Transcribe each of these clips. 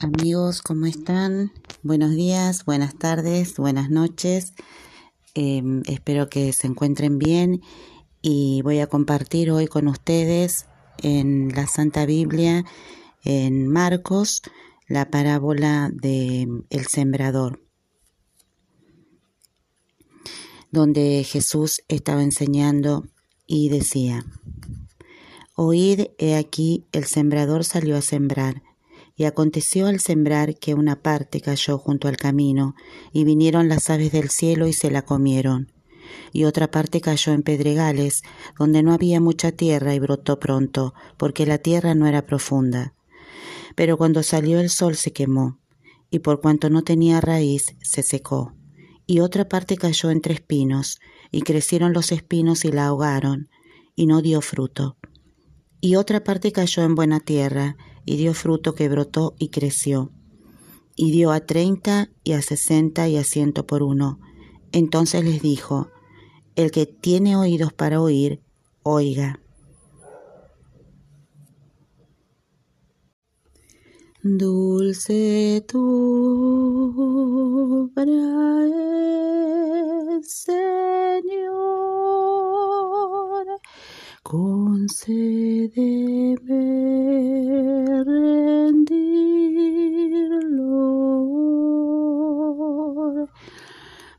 amigos, ¿cómo están? Buenos días, buenas tardes, buenas noches. Em, espero que se encuentren bien y voy a compartir hoy con ustedes en la Santa Biblia, en Marcos, la parábola de el sembrador, donde Jesús estaba enseñando y decía, Oíd, he aquí, el sembrador salió a sembrar. Y aconteció al sembrar que una parte cayó junto al camino, y vinieron las aves del cielo y se la comieron. Y otra parte cayó en pedregales, donde no había mucha tierra y brotó pronto, porque la tierra no era profunda. Pero cuando salió el sol se quemó, y por cuanto no tenía raíz, se secó. Y otra parte cayó entre espinos, y crecieron los espinos y la ahogaron, y no dio fruto. Y otra parte cayó en buena tierra, y dio fruto que brotó y creció, y dio a treinta y a sesenta y a ciento por uno. Entonces les dijo, el que tiene oídos para oír, oiga. Dulce tu Señor, concédeme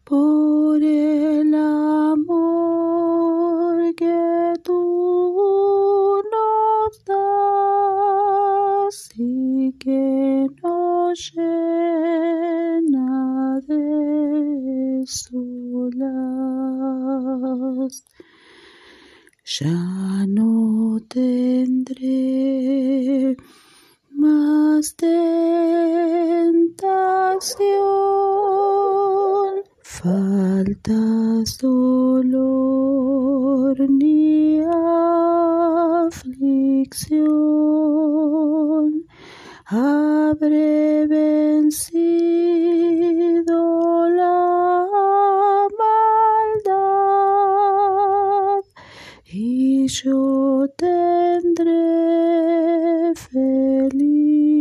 por el amor que tú nos das y que nos llena de solas. Ya no tendré más tentación. Faltas dolor ni aflicción. Habré yo tendré felicidad.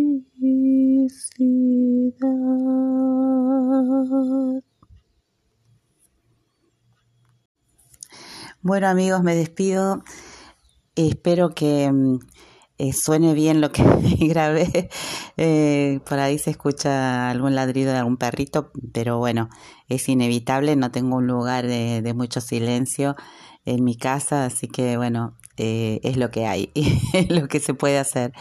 Bueno amigos, me despido. Espero que mm, eh, suene bien lo que grabé. Eh, por ahí se escucha algún ladrido de algún perrito, pero bueno, es inevitable. No tengo un lugar de, mucho silencio en mi casa, así que bueno, eh, es lo que hay, es lo que se puede hacer.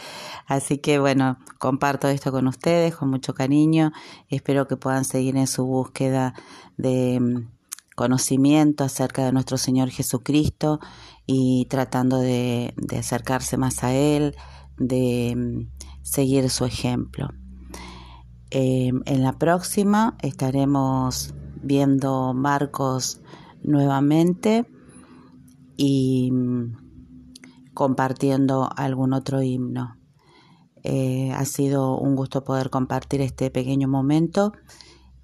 Así que bueno, comparto esto con ustedes con mucho cariño. Espero que puedan seguir en su búsqueda de mm, conocimiento acerca de nuestro Señor Jesucristo y tratando de, acercarse más a Él, de mm, seguir su ejemplo. Em, en la próxima estaremos viendo Marcos nuevamente y mm, compartiendo algún otro himno. Eh, ha sido un gusto poder compartir este pequeño momento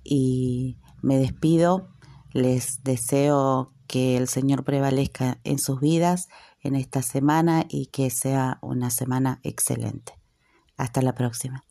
y me despido les deseo que el Señor prevalezca en sus vidas en esta semana y que sea una semana excelente. Hasta la próxima.